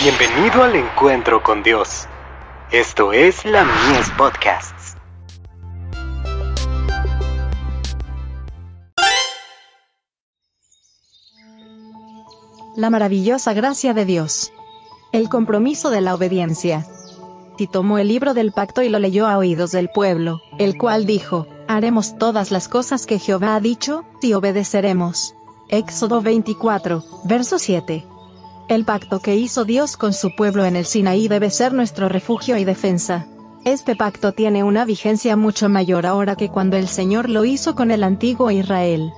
Bienvenido al encuentro con Dios. Esto es la Mies Podcasts. La maravillosa gracia de Dios. El compromiso de la obediencia. Y tomó el libro del pacto y lo leyó a oídos del pueblo, el cual dijo, haremos todas las cosas que Jehová ha dicho, y obedeceremos. Éxodo 24, verso 7. El pacto que hizo Dios con su pueblo en el Sinaí debe ser nuestro refugio y defensa. Este pacto tiene una vigencia mucho mayor ahora que cuando el Señor lo hizo con el antiguo Israel.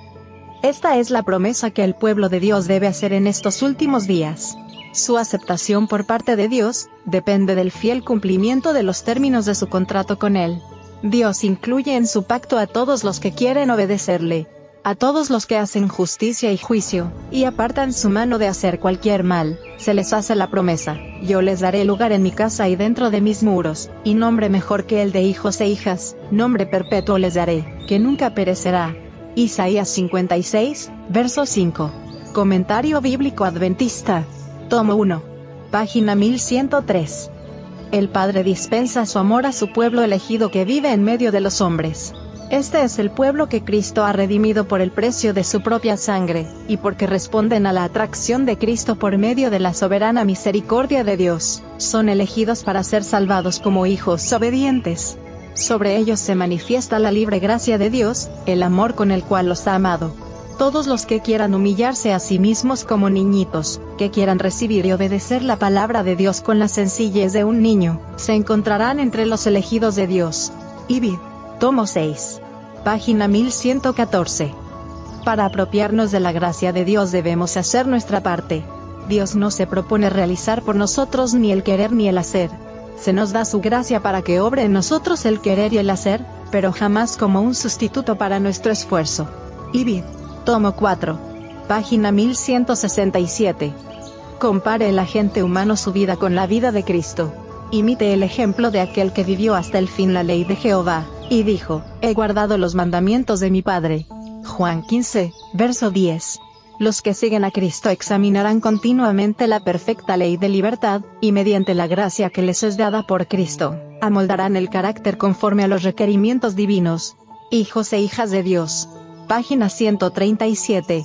Esta es la promesa que el pueblo de Dios debe hacer en estos últimos días. Su aceptación por parte de Dios depende del fiel cumplimiento de los términos de su contrato con Él. Dios incluye en su pacto a todos los que quieren obedecerle, a todos los que hacen justicia y juicio, y apartan su mano de hacer cualquier mal, se les hace la promesa, yo les daré lugar en mi casa y dentro de mis muros, y nombre mejor que el de hijos e hijas, nombre perpetuo les daré, que nunca perecerá. Isaías 56, verso 5. Comentario bíblico adventista. Tomo 1. Página 1103. El Padre dispensa su amor a su pueblo elegido que vive en medio de los hombres. Este es el pueblo que Cristo ha redimido por el precio de su propia sangre, y porque responden a la atracción de Cristo por medio de la soberana misericordia de Dios, son elegidos para ser salvados como hijos obedientes. Sobre ellos se manifiesta la libre gracia de Dios, el amor con el cual los ha amado. Todos los que quieran humillarse a sí mismos como niñitos, que quieran recibir y obedecer la palabra de Dios con la sencillez de un niño, se encontrarán entre los elegidos de Dios. Ibid. Tomo 6. Página 1114. Para apropiarnos de la gracia de Dios debemos hacer nuestra parte. Dios no se propone realizar por nosotros ni el querer ni el hacer. Se nos da su gracia para que obre en nosotros el querer y el hacer, pero jamás como un sustituto para nuestro esfuerzo. Ibid. Tomo 4. Página 1167. Compare el agente humano su vida con la vida de Cristo. Imite el ejemplo de aquel que vivió hasta el fin la ley de Jehová, y dijo, he guardado los mandamientos de mi Padre. Juan 15, verso 10. Los que siguen a Cristo examinarán continuamente la perfecta ley de libertad, y mediante la gracia que les es dada por Cristo, amoldarán el carácter conforme a los requerimientos divinos. Hijos e hijas de Dios. Página 137.